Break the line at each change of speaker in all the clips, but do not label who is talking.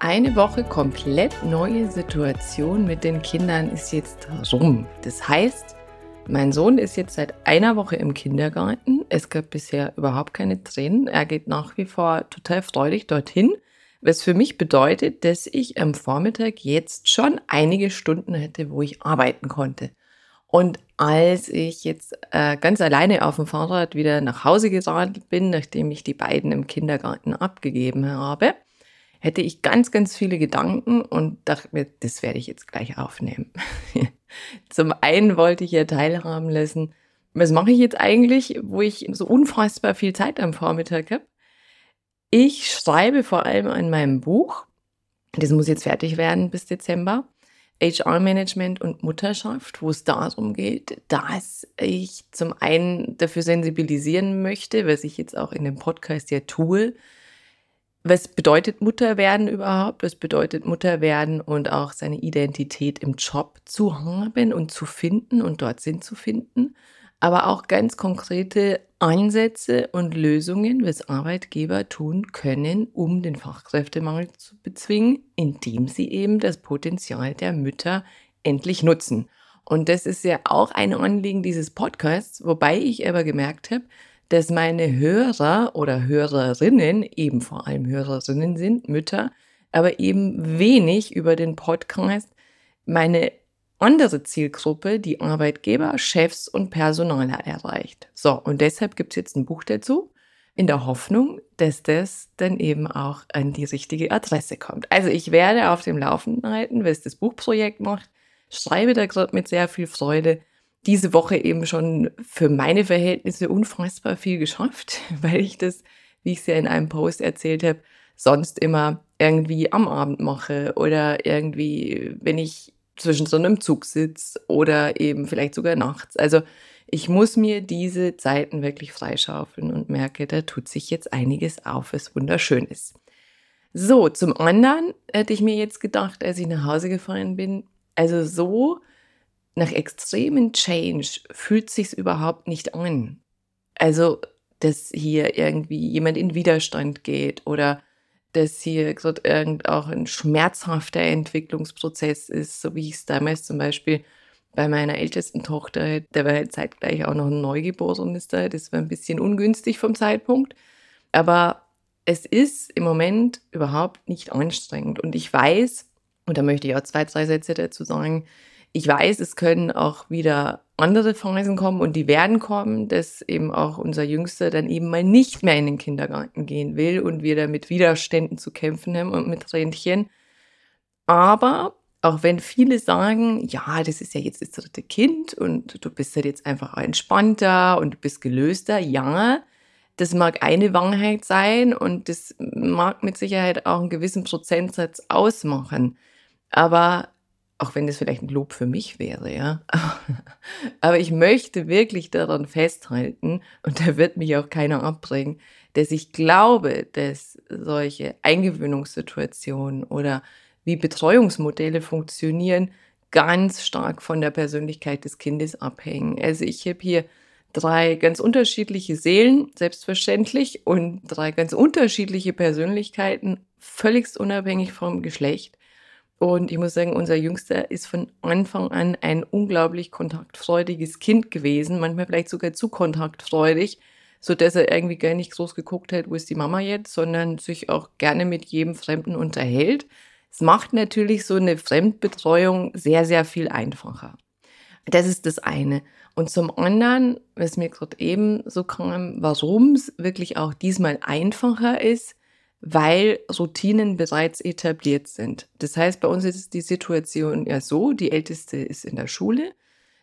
Eine Woche komplett neue Situation mit den Kindern ist jetzt rum. Das heißt, mein Sohn ist jetzt seit einer Woche im Kindergarten. Es gab bisher überhaupt keine Tränen. Er geht nach wie vor total freudig dorthin, was für mich bedeutet, dass ich am Vormittag jetzt schon einige Stunden hätte, wo ich arbeiten konnte. Und als ich jetzt äh, ganz alleine auf dem Fahrrad wieder nach Hause geradelt bin, nachdem ich die beiden im Kindergarten abgegeben habe, hätte ich ganz, ganz viele Gedanken und dachte mir, das werde ich jetzt gleich aufnehmen. Zum einen wollte ich ja teilhaben lassen, was mache ich jetzt eigentlich, wo ich so unfassbar viel Zeit am Vormittag habe. Ich schreibe vor allem an meinem Buch, das muss jetzt fertig werden bis Dezember, HR-Management und Mutterschaft, wo es darum geht, dass ich zum einen dafür sensibilisieren möchte, was ich jetzt auch in dem Podcast ja tue, was bedeutet Mutter werden überhaupt? Was bedeutet Mutter werden und auch seine Identität im Job zu haben und zu finden und dort Sinn zu finden? Aber auch ganz konkrete Ansätze und Lösungen, was Arbeitgeber tun können, um den Fachkräftemangel zu bezwingen, indem sie eben das Potenzial der Mütter endlich nutzen. Und das ist ja auch ein Anliegen dieses Podcasts, wobei ich aber gemerkt habe, dass meine Hörer oder Hörerinnen, eben vor allem Hörerinnen sind, Mütter, aber eben wenig über den Podcast meine andere Zielgruppe, die Arbeitgeber, Chefs und Personaler erreicht. So, und deshalb gibt es jetzt ein Buch dazu, in der Hoffnung, dass das dann eben auch an die richtige Adresse kommt. Also ich werde auf dem Laufenden halten, was das Buchprojekt macht, schreibe da gerade mit sehr viel Freude diese Woche eben schon für meine Verhältnisse unfassbar viel geschafft, weil ich das, wie ich es ja in einem Post erzählt habe, sonst immer irgendwie am Abend mache oder irgendwie, wenn ich zwischen so einem Zug sitze oder eben vielleicht sogar nachts. Also ich muss mir diese Zeiten wirklich freischaufeln und merke, da tut sich jetzt einiges auf, was wunderschön ist. So, zum anderen hätte ich mir jetzt gedacht, als ich nach Hause gefahren bin, also so nach extremen Change fühlt sich's überhaupt nicht an. Also, dass hier irgendwie jemand in Widerstand geht oder dass hier gerade irgend auch ein schmerzhafter Entwicklungsprozess ist, so wie ich es damals zum Beispiel bei meiner ältesten Tochter, der war halt zeitgleich auch noch ein Neugeborenes da, das war ein bisschen ungünstig vom Zeitpunkt. Aber es ist im Moment überhaupt nicht anstrengend. Und ich weiß, und da möchte ich auch zwei, drei Sätze dazu sagen, ich weiß, es können auch wieder andere Phasen kommen und die werden kommen, dass eben auch unser Jüngster dann eben mal nicht mehr in den Kindergarten gehen will und wir da mit Widerständen zu kämpfen haben und mit Rentchen. Aber auch wenn viele sagen, ja, das ist ja jetzt das dritte Kind und du bist halt jetzt einfach entspannter und du bist gelöster, ja, das mag eine Wahrheit sein und das mag mit Sicherheit auch einen gewissen Prozentsatz ausmachen. Aber auch wenn das vielleicht ein Lob für mich wäre, ja. Aber ich möchte wirklich daran festhalten, und da wird mich auch keiner abbringen, dass ich glaube, dass solche Eingewöhnungssituationen oder wie Betreuungsmodelle funktionieren, ganz stark von der Persönlichkeit des Kindes abhängen. Also ich habe hier drei ganz unterschiedliche Seelen, selbstverständlich, und drei ganz unterschiedliche Persönlichkeiten, völligst unabhängig vom Geschlecht. Und ich muss sagen, unser Jüngster ist von Anfang an ein unglaublich kontaktfreudiges Kind gewesen, manchmal vielleicht sogar zu kontaktfreudig, so dass er irgendwie gar nicht groß geguckt hat, wo ist die Mama jetzt, sondern sich auch gerne mit jedem Fremden unterhält. Es macht natürlich so eine Fremdbetreuung sehr, sehr viel einfacher. Das ist das eine. Und zum anderen, was mir gerade eben so kam, warum es wirklich auch diesmal einfacher ist, weil Routinen bereits etabliert sind. Das heißt, bei uns ist die Situation ja so, die älteste ist in der Schule,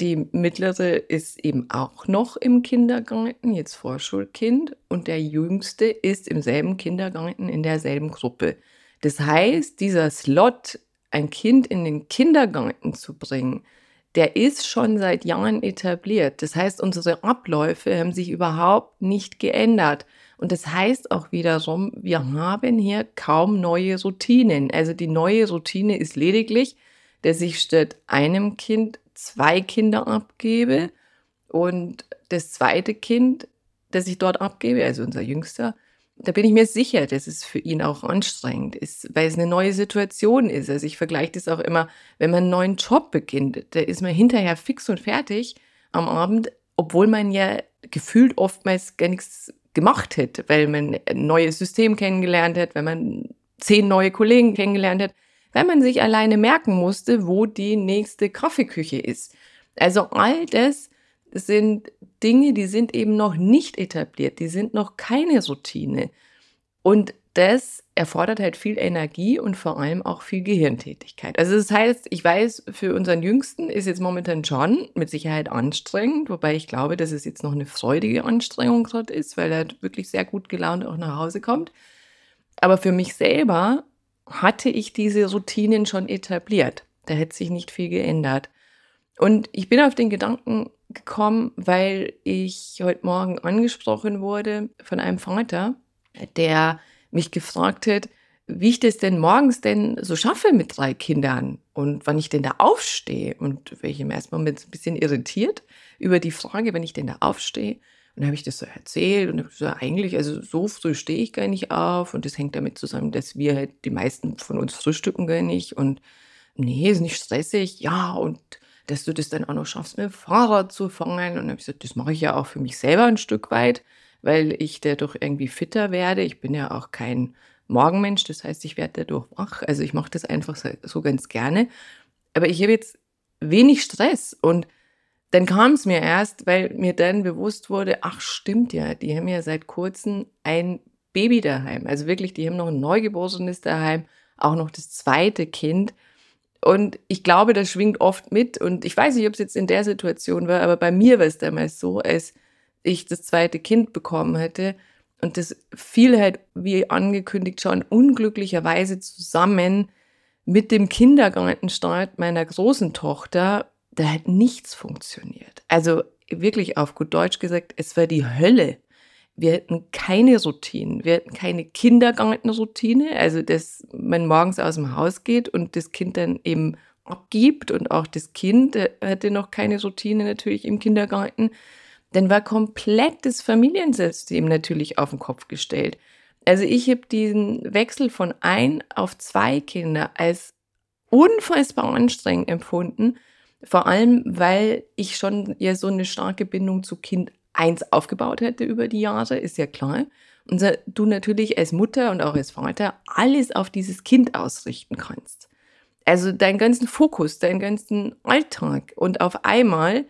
die mittlere ist eben auch noch im Kindergarten, jetzt Vorschulkind, und der jüngste ist im selben Kindergarten in derselben Gruppe. Das heißt, dieser Slot, ein Kind in den Kindergarten zu bringen, der ist schon seit Jahren etabliert. Das heißt, unsere Abläufe haben sich überhaupt nicht geändert. Und das heißt auch wiederum, wir haben hier kaum neue Routinen. Also die neue Routine ist lediglich, dass ich statt einem Kind zwei Kinder abgebe und das zweite Kind, das ich dort abgebe, also unser Jüngster, da bin ich mir sicher, dass es für ihn auch anstrengend ist, weil es eine neue Situation ist. Also ich vergleiche das auch immer, wenn man einen neuen Job beginnt, da ist man hinterher fix und fertig am Abend, obwohl man ja gefühlt oftmals gar nichts gemacht hätte, weil man ein neues System kennengelernt hat, weil man zehn neue Kollegen kennengelernt hat, weil man sich alleine merken musste, wo die nächste Kaffeeküche ist. Also all das sind Dinge, die sind eben noch nicht etabliert, die sind noch keine Routine. Und das erfordert halt viel Energie und vor allem auch viel Gehirntätigkeit. Also das heißt, ich weiß, für unseren Jüngsten ist jetzt momentan schon mit Sicherheit anstrengend, wobei ich glaube, dass es jetzt noch eine freudige Anstrengung gerade ist, weil er wirklich sehr gut gelaunt auch nach Hause kommt. Aber für mich selber hatte ich diese Routinen schon etabliert. Da hätte sich nicht viel geändert. Und ich bin auf den Gedanken gekommen, weil ich heute Morgen angesprochen wurde von einem Vater, der mich gefragt hat, wie ich das denn morgens denn so schaffe mit drei Kindern und wann ich denn da aufstehe. Und war ich im ersten Moment ein bisschen irritiert über die Frage, wenn ich denn da aufstehe. Und dann habe ich das so erzählt und habe gesagt, eigentlich, also so früh stehe ich gar nicht auf. Und das hängt damit zusammen, dass wir halt, die meisten von uns frühstücken gar nicht. Und nee, ist nicht stressig. Ja, und dass du das dann auch noch schaffst, mit dem Fahrrad zu fahren. Und dann habe ich gesagt, das mache ich ja auch für mich selber ein Stück weit, weil ich dadurch irgendwie fitter werde. Ich bin ja auch kein Morgenmensch, das heißt, ich werde dadurch wach. Also ich mache das einfach so ganz gerne. Aber ich habe jetzt wenig Stress und dann kam es mir erst, weil mir dann bewusst wurde, ach stimmt ja, die haben ja seit kurzem ein Baby daheim. Also wirklich, die haben noch ein Neugeborenes daheim, auch noch das zweite Kind. Und ich glaube, das schwingt oft mit. Und ich weiß nicht, ob es jetzt in der Situation war, aber bei mir war es damals so, als ich das zweite Kind bekommen hätte. Und das fiel halt, wie angekündigt schon, unglücklicherweise zusammen mit dem Kindergartenstart meiner großen Tochter. Da hat nichts funktioniert. Also wirklich auf gut Deutsch gesagt, es war die Hölle. Wir hatten keine Routinen. Wir hatten keine Kindergartenroutine, also dass man morgens aus dem Haus geht und das Kind dann eben abgibt und auch das Kind äh, hatte noch keine Routine natürlich im Kindergarten. Dann war komplett das Familiensystem natürlich auf den Kopf gestellt. Also ich habe diesen Wechsel von ein auf zwei Kinder als unfassbar anstrengend empfunden, vor allem weil ich schon ja so eine starke Bindung zu Kind eins aufgebaut hätte über die Jahre, ist ja klar. Und du natürlich als Mutter und auch als Vater alles auf dieses Kind ausrichten kannst. Also deinen ganzen Fokus, deinen ganzen Alltag. Und auf einmal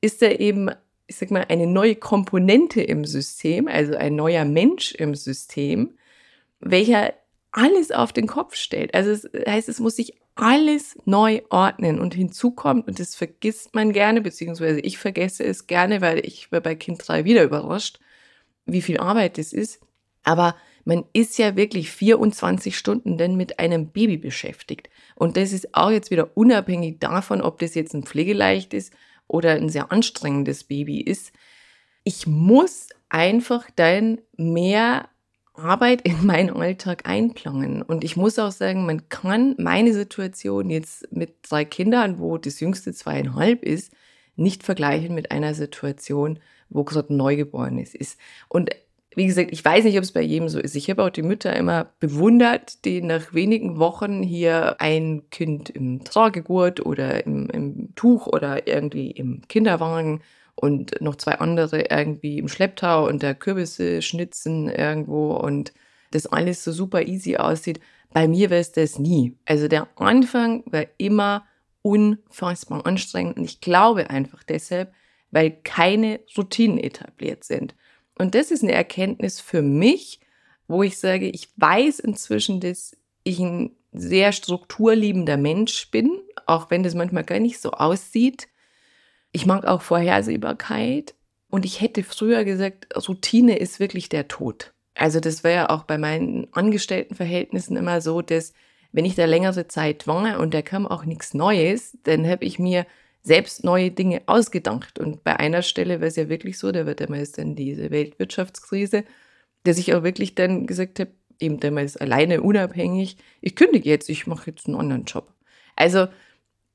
ist da eben, ich sag mal, eine neue Komponente im System, also ein neuer Mensch im System, welcher alles auf den Kopf stellt. Also es heißt, es muss sich alles neu ordnen und hinzukommt, und das vergisst man gerne, beziehungsweise ich vergesse es gerne, weil ich war bei Kind 3 wieder überrascht, wie viel Arbeit das ist. Aber man ist ja wirklich 24 Stunden denn mit einem Baby beschäftigt. Und das ist auch jetzt wieder unabhängig davon, ob das jetzt ein pflegeleicht ist oder ein sehr anstrengendes Baby ist. Ich muss einfach dann mehr Arbeit in meinen Alltag einplanen. Und ich muss auch sagen, man kann meine Situation jetzt mit drei Kindern, wo das jüngste zweieinhalb ist, nicht vergleichen mit einer Situation, wo gerade ein Neugeborenes ist. Und wie gesagt, ich weiß nicht, ob es bei jedem so ist. Ich habe auch die Mütter immer bewundert, die nach wenigen Wochen hier ein Kind im Tragegurt oder im, im Tuch oder irgendwie im Kinderwagen und noch zwei andere irgendwie im Schlepptau und der Kürbisse schnitzen irgendwo und das alles so super easy aussieht. Bei mir wäre es das nie. Also der Anfang war immer unfassbar anstrengend und ich glaube einfach deshalb, weil keine Routinen etabliert sind. Und das ist eine Erkenntnis für mich, wo ich sage, ich weiß inzwischen, dass ich ein sehr strukturliebender Mensch bin, auch wenn das manchmal gar nicht so aussieht. Ich mag auch Vorhersehbarkeit und ich hätte früher gesagt, Routine ist wirklich der Tod. Also das war ja auch bei meinen Angestelltenverhältnissen immer so, dass wenn ich da längere Zeit war und da kam auch nichts Neues, dann habe ich mir selbst neue Dinge ausgedacht. Und bei einer Stelle war es ja wirklich so, da wird damals dann diese Weltwirtschaftskrise, dass ich auch wirklich dann gesagt habe, eben damals alleine unabhängig, ich kündige jetzt, ich mache jetzt einen anderen Job. Also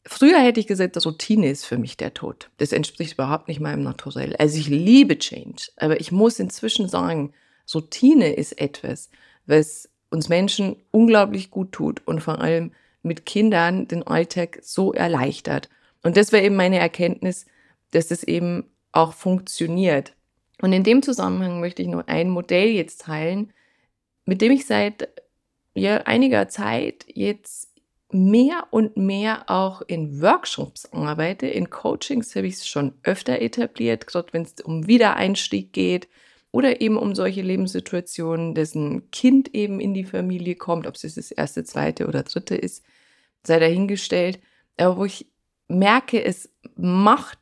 früher hätte ich gesagt, Routine ist für mich der Tod. Das entspricht überhaupt nicht meinem Naturell. Also ich liebe Change, aber ich muss inzwischen sagen, Routine ist etwas, was uns Menschen unglaublich gut tut und vor allem mit Kindern den Alltag so erleichtert. Und das war eben meine Erkenntnis, dass es eben auch funktioniert. Und in dem Zusammenhang möchte ich nur ein Modell jetzt teilen, mit dem ich seit ja, einiger Zeit jetzt mehr und mehr auch in Workshops arbeite. In Coachings habe ich es schon öfter etabliert, gerade wenn es um Wiedereinstieg geht, oder eben um solche Lebenssituationen, dass ein Kind eben in die Familie kommt, ob es das erste, zweite oder dritte ist, sei dahingestellt. Aber wo ich merke, es macht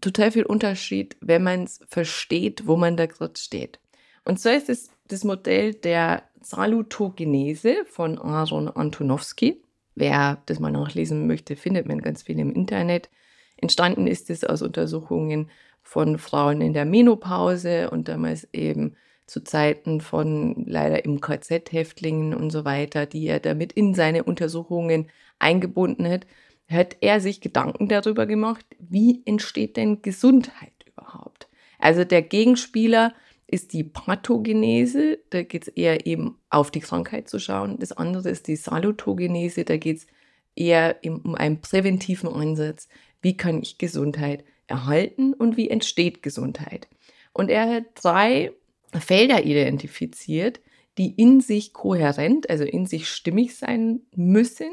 total viel Unterschied, wenn man es versteht, wo man da gerade steht. Und so ist es das Modell der Salutogenese von Aaron Antonowski. Wer das mal nachlesen möchte, findet man ganz viel im Internet. Entstanden ist es aus Untersuchungen von Frauen in der Menopause und damals eben zu Zeiten von leider im KZ-Häftlingen und so weiter, die er damit in seine Untersuchungen eingebunden hat, hat er sich Gedanken darüber gemacht, wie entsteht denn Gesundheit überhaupt? Also der Gegenspieler ist die Pathogenese, da geht es eher eben auf die Krankheit zu schauen. Das andere ist die Salutogenese, da geht es eher um einen präventiven Ansatz. Wie kann ich Gesundheit erhalten und wie entsteht Gesundheit. Und er hat drei Felder identifiziert, die in sich kohärent, also in sich stimmig sein müssen,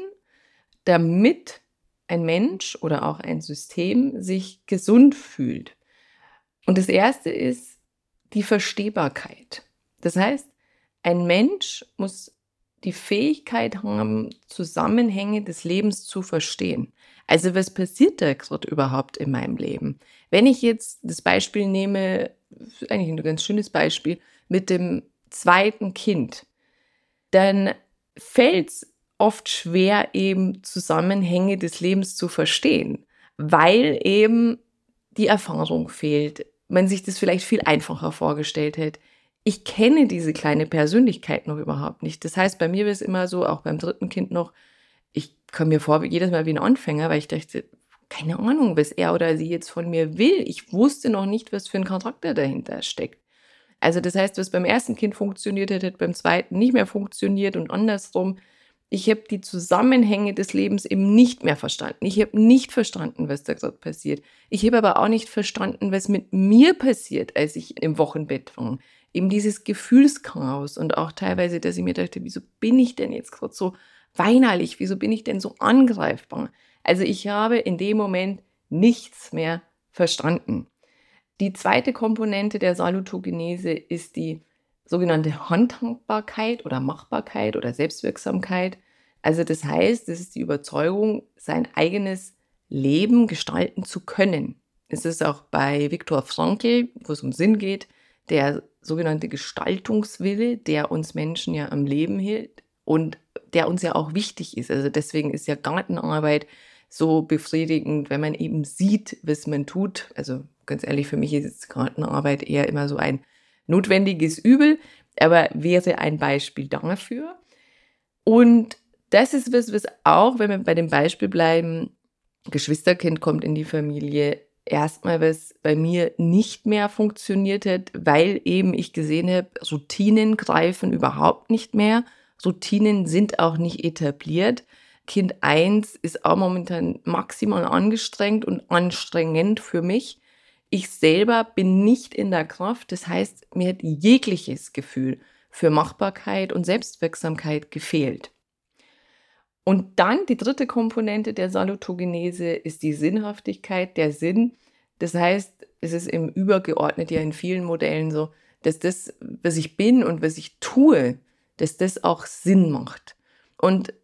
damit ein Mensch oder auch ein System sich gesund fühlt. Und das erste ist die Verstehbarkeit. Das heißt, ein Mensch muss die Fähigkeit haben, Zusammenhänge des Lebens zu verstehen. Also was passiert da gerade überhaupt in meinem Leben? Wenn ich jetzt das Beispiel nehme, eigentlich ein ganz schönes Beispiel, mit dem zweiten Kind, dann fällt es oft schwer, eben Zusammenhänge des Lebens zu verstehen, weil eben die Erfahrung fehlt, man sich das vielleicht viel einfacher vorgestellt hätte. Ich kenne diese kleine Persönlichkeit noch überhaupt nicht. Das heißt, bei mir war es immer so, auch beim dritten Kind noch, ich komme mir vor jedes Mal wie ein Anfänger, weil ich dachte, keine Ahnung, was er oder sie jetzt von mir will. Ich wusste noch nicht, was für ein Charakter dahinter steckt. Also das heißt, was beim ersten Kind funktioniert hat, hat beim zweiten nicht mehr funktioniert und andersrum. Ich habe die Zusammenhänge des Lebens eben nicht mehr verstanden. Ich habe nicht verstanden, was da gerade passiert. Ich habe aber auch nicht verstanden, was mit mir passiert, als ich im Wochenbett war. Eben dieses Gefühlschaos und auch teilweise, dass ich mir dachte, wieso bin ich denn jetzt gerade so weinerlich? Wieso bin ich denn so angreifbar? Also ich habe in dem Moment nichts mehr verstanden. Die zweite Komponente der Salutogenese ist die sogenannte Handhabbarkeit oder Machbarkeit oder Selbstwirksamkeit. Also das heißt, es ist die Überzeugung, sein eigenes Leben gestalten zu können. Es ist auch bei Viktor Frankl, wo es um Sinn geht, der sogenannte Gestaltungswille, der uns Menschen ja am Leben hält und der uns ja auch wichtig ist. Also deswegen ist ja Gartenarbeit so befriedigend, wenn man eben sieht, was man tut. Also ganz ehrlich, für mich ist Gartenarbeit eher immer so ein notwendiges Übel, aber wäre ein Beispiel dafür. Und das ist was, was auch, wenn wir bei dem Beispiel bleiben, Geschwisterkind kommt in die Familie, erstmal was bei mir nicht mehr funktioniert hat, weil eben ich gesehen habe, Routinen greifen überhaupt nicht mehr. Routinen sind auch nicht etabliert. Kind 1 ist auch momentan maximal angestrengt und anstrengend für mich. Ich selber bin nicht in der Kraft, das heißt, mir hat jegliches Gefühl für Machbarkeit und Selbstwirksamkeit gefehlt. Und dann die dritte Komponente der Salutogenese ist die Sinnhaftigkeit, der Sinn. Das heißt, es ist im Übergeordnet ja in vielen Modellen so, dass das, was ich bin und was ich tue, dass das auch Sinn macht. Und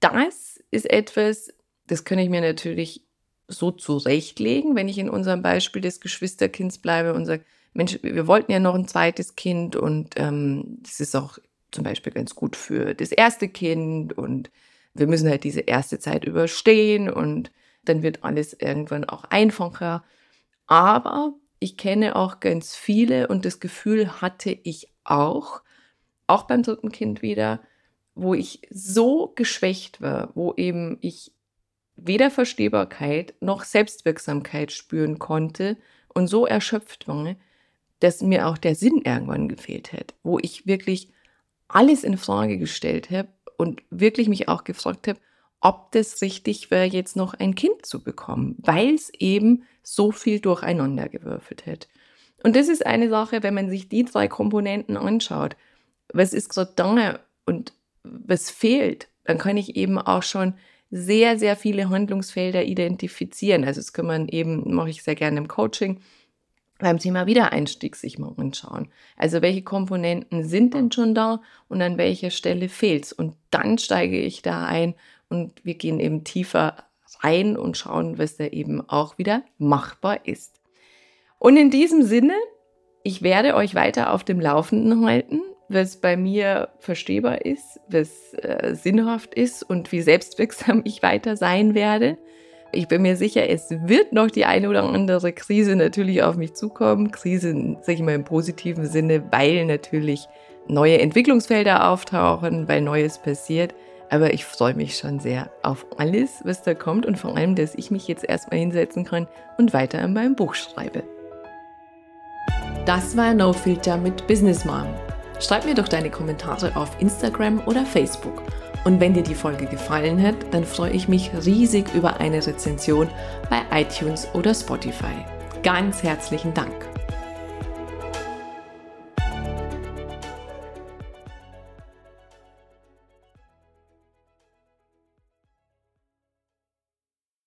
das ist etwas, das kann ich mir natürlich so zurechtlegen, wenn ich in unserem Beispiel des Geschwisterkinds bleibe und sage, Mensch, wir wollten ja noch ein zweites Kind und ähm, das ist auch zum Beispiel ganz gut für das erste Kind und wir müssen halt diese erste Zeit überstehen und dann wird alles irgendwann auch einfacher. Aber ich kenne auch ganz viele und das Gefühl hatte ich auch, auch beim dritten Kind wieder, wo ich so geschwächt war, wo eben ich weder Verstehbarkeit noch Selbstwirksamkeit spüren konnte und so erschöpft war, dass mir auch der Sinn irgendwann gefehlt hat, wo ich wirklich alles in Frage gestellt habe und wirklich mich auch gefragt habe, ob das richtig wäre, jetzt noch ein Kind zu bekommen, weil es eben so viel durcheinander gewürfelt hat. Und das ist eine Sache, wenn man sich die drei Komponenten anschaut, was ist gerade da und was fehlt, dann kann ich eben auch schon sehr, sehr viele Handlungsfelder identifizieren. Also das kann man eben, mache ich sehr gerne im Coaching, beim Thema Wiedereinstieg sich mal anschauen. Also welche Komponenten sind denn schon da und an welcher Stelle fehlt es? Und dann steige ich da ein und wir gehen eben tiefer rein und schauen, was da eben auch wieder machbar ist. Und in diesem Sinne, ich werde euch weiter auf dem Laufenden halten, was bei mir verstehbar ist, was äh, sinnhaft ist und wie selbstwirksam ich weiter sein werde. Ich bin mir sicher, es wird noch die eine oder andere Krise natürlich auf mich zukommen. Krise, sage ich mal im positiven Sinne, weil natürlich neue Entwicklungsfelder auftauchen, weil Neues passiert. Aber ich freue mich schon sehr auf alles, was da kommt und vor allem, dass ich mich jetzt erstmal hinsetzen kann und weiter an meinem Buch schreibe. Das war No Filter mit Business Mom. Schreib mir doch deine Kommentare auf Instagram oder Facebook. Und wenn dir die Folge gefallen hat, dann freue ich mich riesig über eine Rezension bei iTunes oder Spotify. Ganz herzlichen Dank.